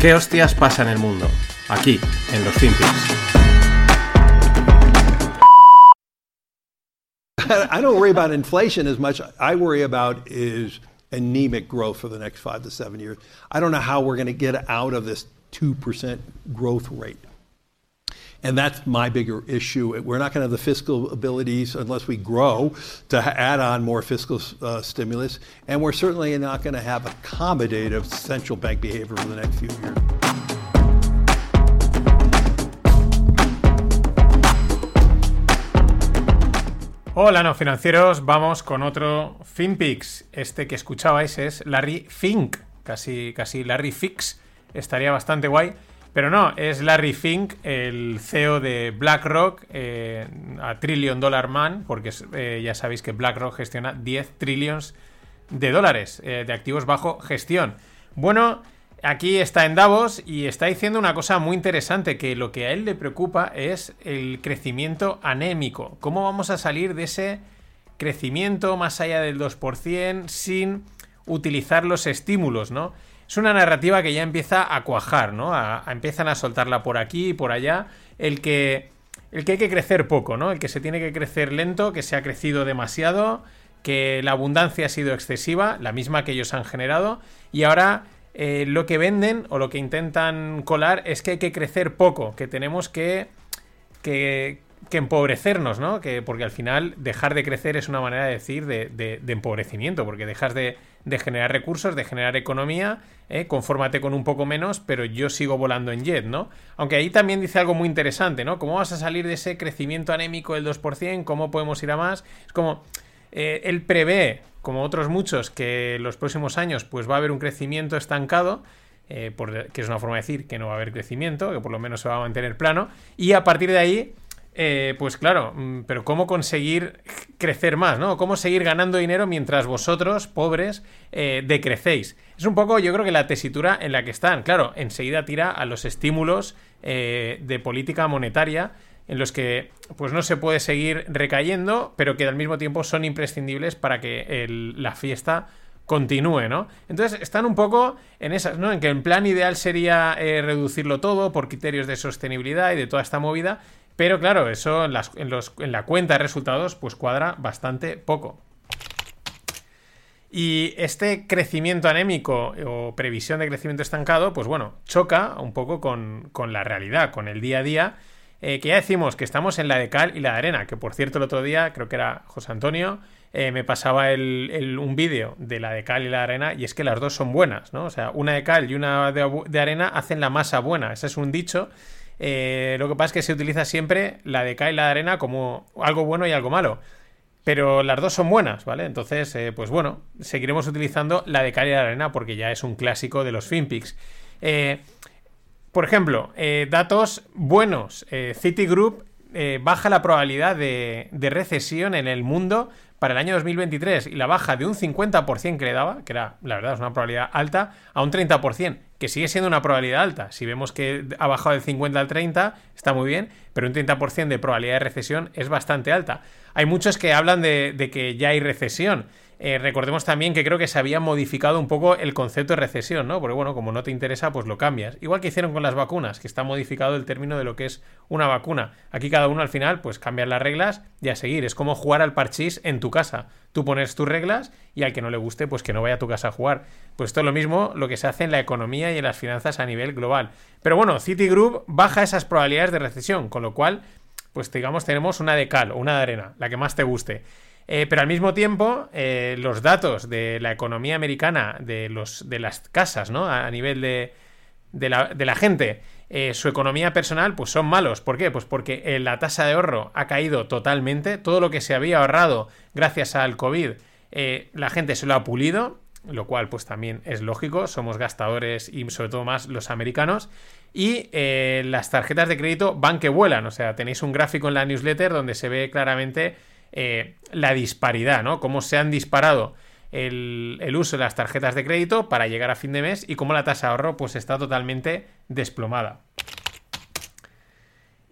¿Qué hostias pasa en el mundo? Aquí, en los FinPix. I don't worry about inflation as much. I worry about is anemic growth for the next five to seven years. I don't know how we're going to get out of this 2% growth rate. And that's my bigger issue. We're not going to have the fiscal abilities unless we grow to add on more fiscal uh, stimulus. And we're certainly not going to have accommodative central bank behavior for the next few years. Hola, no financieros. Vamos con otro FinPix. Este que escuchabais es Larry Fink, casi, casi Larry Fix. Estaría bastante guay. Pero no, es Larry Fink, el CEO de BlackRock, eh, a Trillion Dollar Man, porque eh, ya sabéis que BlackRock gestiona 10 trillions de dólares eh, de activos bajo gestión. Bueno, aquí está en Davos y está diciendo una cosa muy interesante, que lo que a él le preocupa es el crecimiento anémico. ¿Cómo vamos a salir de ese crecimiento más allá del 2% sin utilizar los estímulos, ¿no? Es una narrativa que ya empieza a cuajar, ¿no? Empiezan a soltarla por aquí y por allá. El que, el que hay que crecer poco, ¿no? El que se tiene que crecer lento, que se ha crecido demasiado, que la abundancia ha sido excesiva, la misma que ellos han generado, y ahora eh, lo que venden o lo que intentan colar es que hay que crecer poco, que tenemos que, que, que empobrecernos, ¿no? Que, porque al final dejar de crecer es una manera de decir de, de, empobrecimiento, porque dejas de, de, generar recursos, de generar economía, ¿eh? confórmate con un poco menos, pero yo sigo volando en jet, ¿no? Aunque ahí también dice algo muy interesante, ¿no? ¿Cómo vas a salir de ese crecimiento anémico del 2%? ¿Cómo podemos ir a más? Es como, eh, él prevé, como otros muchos, que en los próximos años pues va a haber un crecimiento estancado, eh, que es una forma de decir que no va a haber crecimiento, que por lo menos se va a mantener plano, y a partir de ahí eh, pues claro, mm, pero ¿cómo conseguir crecer más, ¿no? ¿Cómo seguir ganando dinero mientras vosotros, pobres, eh, decrecéis? Es un poco, yo creo que la tesitura en la que están. Claro, enseguida tira a los estímulos eh, de política monetaria en los que pues no se puede seguir recayendo, pero que al mismo tiempo son imprescindibles para que la fiesta continúe, ¿no? Entonces están un poco en esas, ¿no? En que el plan ideal sería reducirlo todo por criterios de sostenibilidad y de toda esta movida, pero claro, eso en, la cuenta de resultados pues cuadra bastante poco. Y este crecimiento anémico o previsión de crecimiento estancado, pues bueno, choca un poco con, la realidad, con el día a día, eh, que ya decimos que estamos en la de cal y la de arena, que por cierto el otro día, creo que era José Antonio, eh, me pasaba un vídeo de la de cal y la de arena y es que las dos son buenas, ¿no? O sea, una de cal y una de arena hacen la masa buena, ese es un dicho eh, lo que pasa es que se utiliza siempre la de K y la de arena como algo bueno y algo malo. Pero las dos son buenas, ¿vale? Entonces, eh, pues bueno, seguiremos utilizando la de K y la de arena porque ya es un clásico de los FinPix. Eh, por ejemplo, datos buenos. Citigroup baja la probabilidad de, de recesión en el mundo para el año 2023 y la baja de un 50% que le daba, que era, la verdad, es una probabilidad alta, a un 30%, que sigue siendo una probabilidad alta. Si vemos que ha bajado del 50 al 30, está muy bien, pero un 30% de probabilidad de recesión es bastante alta. Hay muchos que hablan de, de que ya hay recesión. Eh, recordemos también que creo que se había modificado un poco el concepto de recesión, ¿no? Porque bueno, como no te interesa, pues lo cambias. Igual que hicieron con las vacunas, que está modificado el término de lo que es una vacuna. Aquí cada uno al final, pues cambias las reglas y a seguir. Es como jugar al parchís en tu casa. Tú pones tus reglas y al que no le guste, pues que no vaya a tu casa a jugar. Pues esto es lo mismo lo que se hace en la economía y en las finanzas a nivel global. Pero bueno, Citigroup baja esas probabilidades de recesión, con lo cual, pues digamos, tenemos una de cal o una de arena, la que más te guste. Eh, pero al mismo tiempo, eh, los datos de la economía americana, de, los, de las casas, ¿no? A, nivel de, de, la, gente, eh, su economía personal, pues son malos. ¿Por qué? Pues porque la tasa de ahorro ha caído totalmente. Todo lo que se había ahorrado gracias al COVID, la gente se lo ha pulido, lo cual pues también es lógico. Somos gastadores y sobre todo más los americanos. Y las tarjetas de crédito van que vuelan. O sea, tenéis un gráfico en la newsletter donde se ve claramente eh, la disparidad, ¿no? Cómo se han disparado el, uso de las tarjetas de crédito para llegar a fin de mes y cómo la tasa de ahorro pues está totalmente desplomada.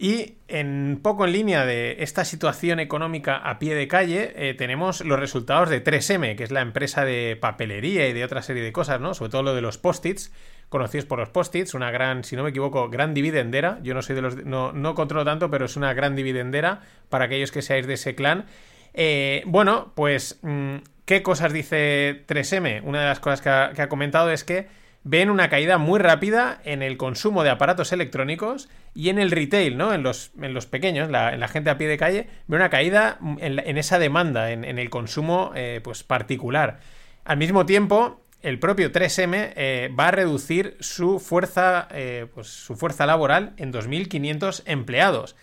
Y en poco en línea de esta situación económica a pie de calle, eh, tenemos los resultados de 3M, que es la empresa de papelería y de otra serie de cosas, ¿no? Sobre todo lo de los post-its, conocidos por los post-its, una gran, si no me equivoco, gran dividendera. Yo no soy de los, no, no controlo tanto, pero es una gran dividendera para aquellos que seáis de ese clan. Eh, bueno, pues, mm, ¿qué cosas dice 3M? Una de las cosas que ha, comentado es que ven una caída muy rápida en el consumo de aparatos electrónicos y en el retail, ¿no? En los, en los pequeños, en la gente a pie de calle, ve una caída en, esa demanda, en, en el consumo eh, pues particular. Al mismo tiempo, el propio 3M eh, va a reducir su fuerza, eh, pues, su fuerza laboral en 2.500 empleados.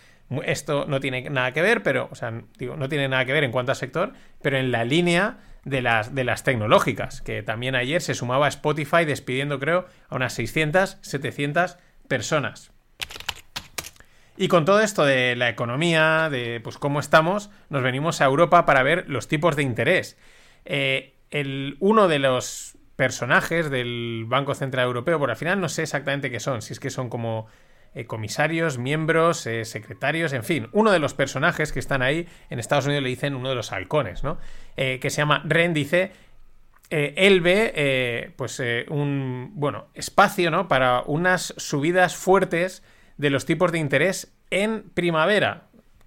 Esto no tiene nada que ver, pero, o sea, digo, no tiene nada que ver en cuanto a sector, pero en la línea de las, de las tecnológicas, que también ayer se sumaba a Spotify despidiendo, creo, a unas 600, 700 personas. Y con todo esto de la economía, de pues cómo estamos, nos venimos a Europa para ver los tipos de interés. Eh, el, uno de los personajes del Banco Central Europeo, por al final no sé exactamente qué son, si es que son como eh, comisarios, miembros, eh, secretarios, en fin, uno de los personajes que están ahí, en Estados Unidos le dicen uno de los halcones, ¿no? Eh, que se llama Ren, dice, él ve pues un bueno espacio ¿no? para unas subidas fuertes de los tipos de interés en primavera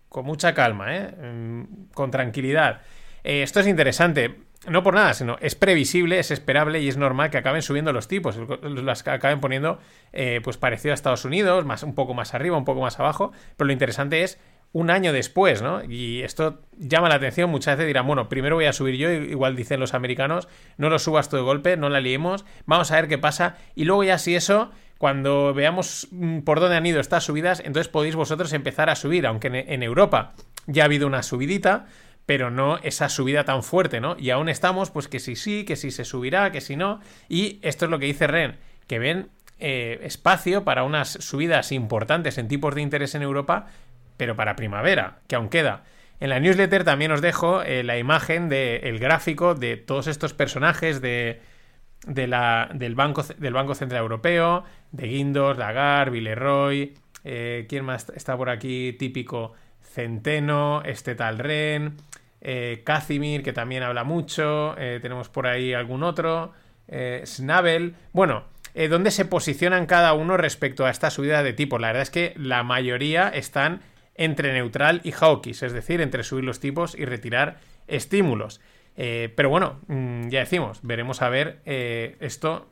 con mucha calma ¿eh? Mm, con tranquilidad esto es interesante no por nada sino es previsible es esperable y es normal que acaben subiendo los tipos las acaben poniendo eh, pues parecido a Estados Unidos más un poco más arriba un poco más abajo pero lo interesante es un año después, ¿no? Y esto llama la atención. Muchas veces dirán, bueno, primero voy a subir yo, igual dicen los americanos, no lo subas todo de golpe, no la liemos, vamos a ver qué pasa. Y luego ya si eso, cuando veamos mm, por dónde han ido estas subidas, entonces podéis vosotros empezar a subir, aunque en Europa ya ha habido una subidita, pero no esa subida tan fuerte, ¿no? Y aún estamos, pues que si sí, que si se subirá, que si no. Y esto es lo que dice Ren, que ven eh, espacio para unas subidas importantes en tipos de interés en Europa, pero para primavera, que aún queda. En la newsletter también os dejo eh, la imagen del gráfico de todos estos personajes de, de del, banco, del Banco Central Europeo, de Guindos, Lagarde, Villeroy, eh, ¿quién más está por aquí? Típico Centeno, este tal Ren, eh, Casimir, que también habla mucho, eh, tenemos por ahí algún otro, eh, Snabel, bueno, eh, ¿dónde se posicionan cada uno respecto a esta subida de tipos? La verdad es que la mayoría están entre neutral y hawkish, es decir, entre subir los tipos y retirar estímulos. Eh, pero bueno, mm, ya decimos, veremos a ver eh, esto,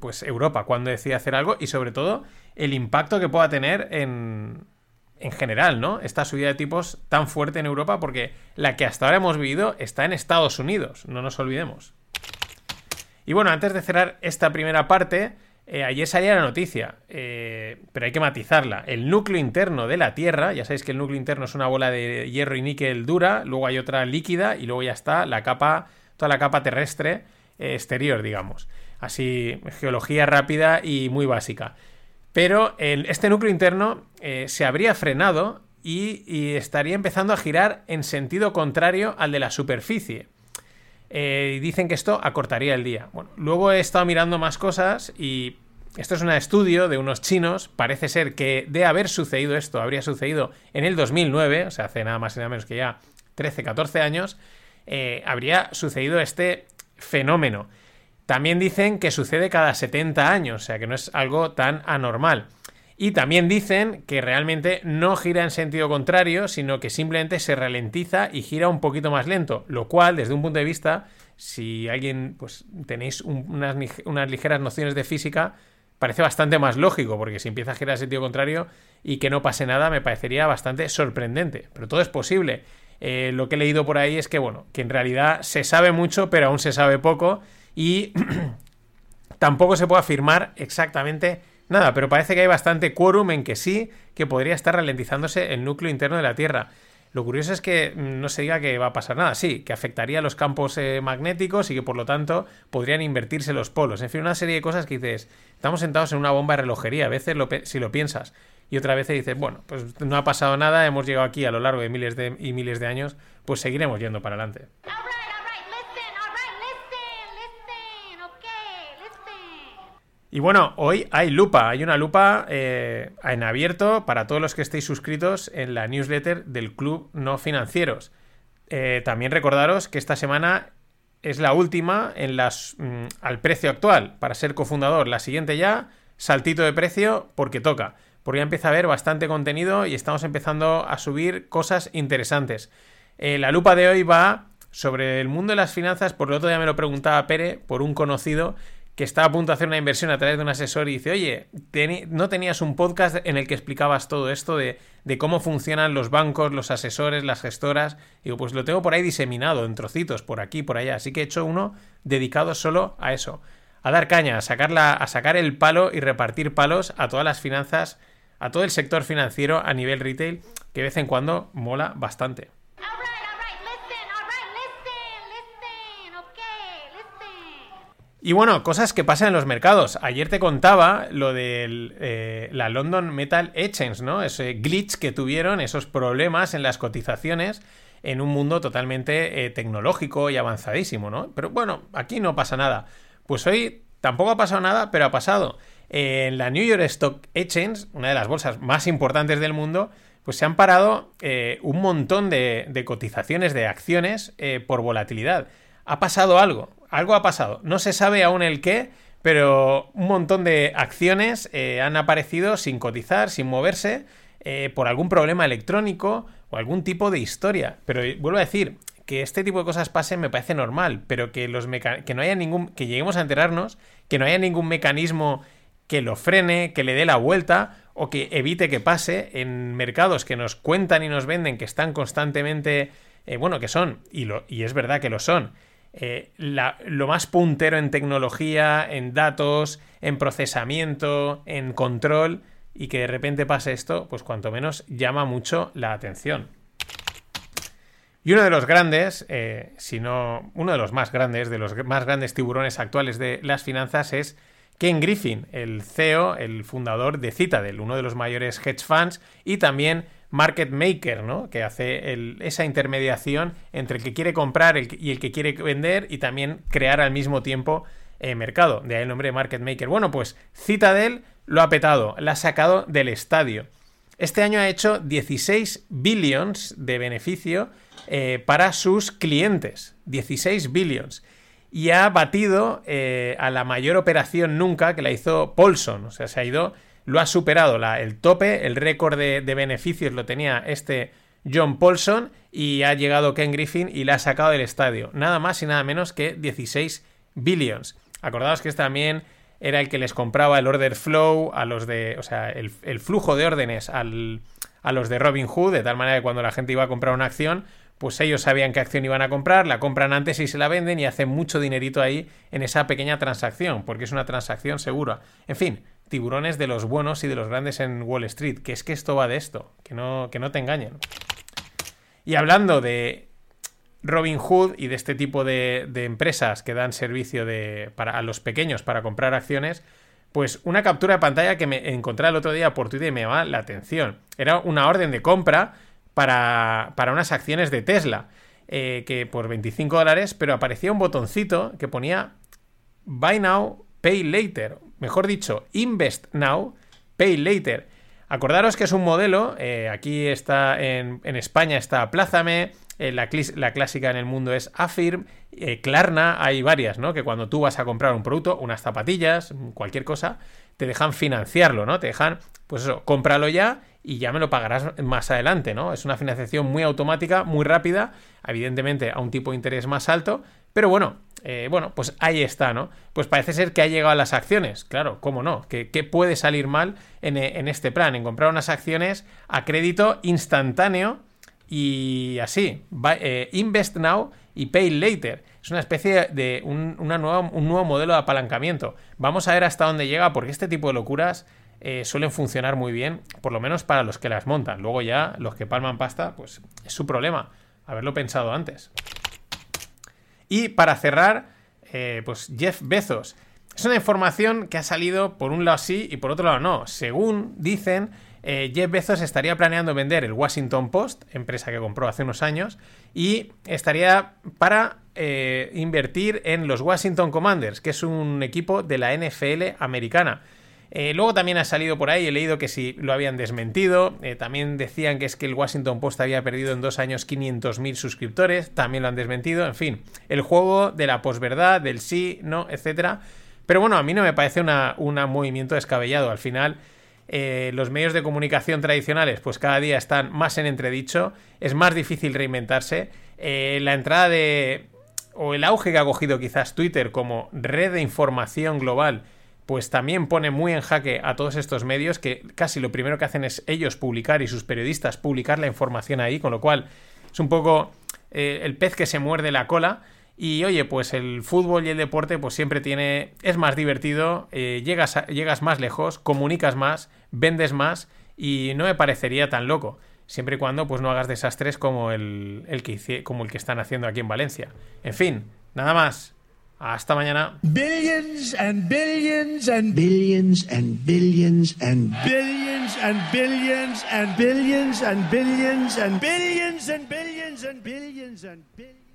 pues Europa, cuando decide hacer algo y sobre todo el impacto que pueda tener en, en general, ¿no? Esta subida de tipos tan fuerte en Europa porque la que hasta ahora hemos vivido está en Estados Unidos, no nos olvidemos. Y bueno, antes de cerrar esta primera parte, eh, ayer salía la noticia, eh, pero hay que matizarla. El núcleo interno de la Tierra, ya sabéis que el núcleo interno es una bola de hierro y níquel dura, luego hay otra líquida y luego ya está la capa, toda la capa terrestre eh, exterior, digamos. Así, geología rápida y muy básica. Pero este núcleo interno eh, se habría frenado y, estaría empezando a girar en sentido contrario al de la superficie. Eh, dicen que esto acortaría el día. Bueno, luego he estado mirando más cosas y esto es un estudio de unos chinos. Parece ser que de haber sucedido esto, habría sucedido en el 2009, o sea, hace nada más y nada menos que ya 13, 14 años, eh, habría sucedido este fenómeno. También dicen que sucede cada 70 años, o sea que no es algo tan anormal. Y también dicen que realmente no gira en sentido contrario, sino que simplemente se ralentiza y gira un poquito más lento. Lo cual, desde un punto de vista, si alguien, pues tenéis unas ligeras nociones de física, parece bastante más lógico, porque si empieza a girar en sentido contrario y que no pase nada, me parecería bastante sorprendente. Pero todo es posible. Eh, lo que he leído por ahí es que, bueno, que en realidad se sabe mucho, pero aún se sabe poco. Y tampoco se puede afirmar exactamente nada, pero parece que hay bastante quórum en que sí, que podría estar ralentizándose el núcleo interno de la Tierra. Lo curioso es que mm, no se diga que va a pasar nada, sí, que afectaría los campos eh, magnéticos y que por lo tanto podrían invertirse los polos. En fin, una serie de cosas que dices, estamos sentados en una bomba de relojería, a veces lo si lo piensas, y otra vez dices, bueno, pues no ha pasado nada, hemos llegado aquí a lo largo de miles de, y miles de años, pues seguiremos yendo para adelante. Y bueno, hoy hay lupa, hay una lupa eh, en abierto para todos los que estéis suscritos en la newsletter del Club No Financieros. Eh, también recordaros que esta semana es la última en las, mm, al precio actual para ser cofundador. La siguiente ya, saltito de precio porque toca. Porque ya empieza a haber bastante contenido y estamos empezando a subir cosas interesantes. Eh, la lupa de hoy va sobre el mundo de las finanzas, por lo otro día me lo preguntaba Pere, por un conocido que está a punto de hacer una inversión a través de un asesor y dice, oye, ¿no tenías un podcast en el que explicabas todo esto de, de cómo funcionan los bancos, los asesores, las gestoras? Digo, pues lo tengo por ahí diseminado, en trocitos, por aquí, por allá. Así que he hecho uno dedicado solo a eso. A dar caña, a, sacarla, a sacar el palo y repartir palos a todas las finanzas, a todo el sector financiero a nivel retail, que de vez en cuando mola bastante. Y bueno, cosas que pasan en los mercados. Ayer te contaba lo de la London Metal Exchange, ¿no? Ese glitch que tuvieron, esos problemas en las cotizaciones en un mundo totalmente eh, tecnológico y avanzadísimo, ¿no? Pero bueno, aquí no pasa nada. Pues hoy tampoco ha pasado nada, pero ha pasado. En la New York Stock Exchange, una de las bolsas más importantes del mundo, pues se han parado eh, un montón de, de cotizaciones de acciones eh, por volatilidad. Ha pasado algo, algo ha pasado. No se sabe aún el qué, pero un montón de acciones eh, han aparecido sin cotizar, sin moverse, eh, por algún problema electrónico o algún tipo de historia. Pero eh, vuelvo a decir que este tipo de cosas pasen me parece normal, pero que los que no haya ningún que lleguemos a enterarnos, que no haya ningún mecanismo que lo frene, que le dé la vuelta o que evite que pase en mercados que nos cuentan y nos venden que están constantemente, bueno, que son, y es verdad que lo son, eh, lo más puntero en tecnología, en datos, en procesamiento, en control, y que de repente pase esto, pues cuanto menos llama mucho la atención. Y uno de los grandes, eh, si no uno de los más grandes, de los más grandes tiburones actuales de las finanzas es Ken Griffin, el CEO, el fundador de Citadel, uno de los mayores hedge funds y también market maker, ¿no? Que hace esa intermediación entre el que quiere comprar y el que quiere vender y también crear al mismo tiempo eh, mercado. De ahí el nombre de market maker. Bueno, pues Citadel lo ha petado, la ha sacado del estadio. Este año ha hecho 16 billions de beneficio eh, para sus clientes. 16 billions. Y ha batido eh, a la mayor operación nunca que la hizo Paulson. O sea, se ha ido, lo ha superado. La- el tope, el récord de, beneficios lo tenía este John Paulson y ha llegado Ken Griffin y la ha sacado del estadio. Nada más y nada menos que 16 billions. Acordaos que este también era el que les compraba el order flow a los de, o sea, el, el flujo de órdenes al, a los de Robin Hood, de tal manera que cuando la gente iba a comprar una acción, pues ellos sabían qué acción iban a comprar, la compran antes y se la venden y hacen mucho dinerito ahí en esa pequeña transacción, porque es una transacción segura. En fin, tiburones de los buenos y de los grandes en Wall Street, que es que esto va de esto, que no, que no te engañen. Y hablando de Robin Hood y de este tipo de, empresas que dan servicio de, para, a los pequeños para comprar acciones, pues una captura de pantalla que me encontré el otro día por Twitter y me llamaba la atención. Era una orden de compra para, para unas acciones de Tesla, eh, que por 25 dólares, pero aparecía un botoncito que ponía Buy Now, Pay Later. Mejor dicho, Invest Now, Pay Later. Acordaros que es un modelo, eh, aquí está en, en España está Aplázame, eh, la, la clásica en el mundo es Affirm, eh, hay varias, ¿no? Que cuando tú vas a comprar un producto, unas zapatillas, cualquier cosa, te dejan financiarlo, ¿no? Te dejan, pues eso, cómpralo ya y ya me lo pagarás más adelante, ¿no? Es una financiación muy automática, muy rápida, evidentemente a un tipo de interés más alto, pero bueno, eh, bueno, pues ahí está, ¿no? Pues parece ser que ha llegado a las acciones. Claro, ¿cómo no? ¿Qué, puede salir mal en, este plan? En comprar unas acciones a crédito instantáneo y así. Eh, invest now y pay later. Es una especie de un, una nueva, un nuevo modelo de apalancamiento. Vamos a ver hasta dónde llega, porque este tipo de locuras eh, suelen funcionar muy bien, por lo menos para los que las montan. Luego ya los que palman pasta, pues es su problema. Haberlo pensado antes. Y para cerrar, eh, pues Jeff Bezos. Es una información que ha salido por un lado sí y por otro lado no. Según dicen, eh, Jeff Bezos estaría planeando vender el Washington Post, empresa que compró hace unos años, y estaría para eh, invertir en los Washington Commanders, que es un equipo de la NFL americana. Eh, luego también ha salido por ahí, he leído que si lo habían desmentido, eh, también decían que es que el Washington Post había perdido en dos años 500.000 suscriptores, también lo han desmentido, en fin, el juego de la posverdad, del sí, no, etcétera. Pero bueno, a mí no me parece un movimiento descabellado, al final eh, los medios de comunicación tradicionales pues cada día están más en entredicho, es más difícil reinventarse, la entrada de... o el auge que ha cogido quizás Twitter como red de información global, pues también pone muy en jaque a todos estos medios que casi lo primero que hacen es ellos publicar y sus periodistas publicar la información ahí, con lo cual es un poco eh, el pez que se muerde la cola. Y oye, pues el fútbol y el deporte pues siempre tiene... es más divertido, eh, llegas, llegas más lejos, comunicas más, vendes más y no me parecería tan loco. Siempre y cuando pues no hagas desastres como el, el que, como el que están haciendo aquí en Valencia. En fin, nada más. Hasta mañana. billions and billions and billions and billions and billions and billions and billions and billions and billions and billions and billions and billions.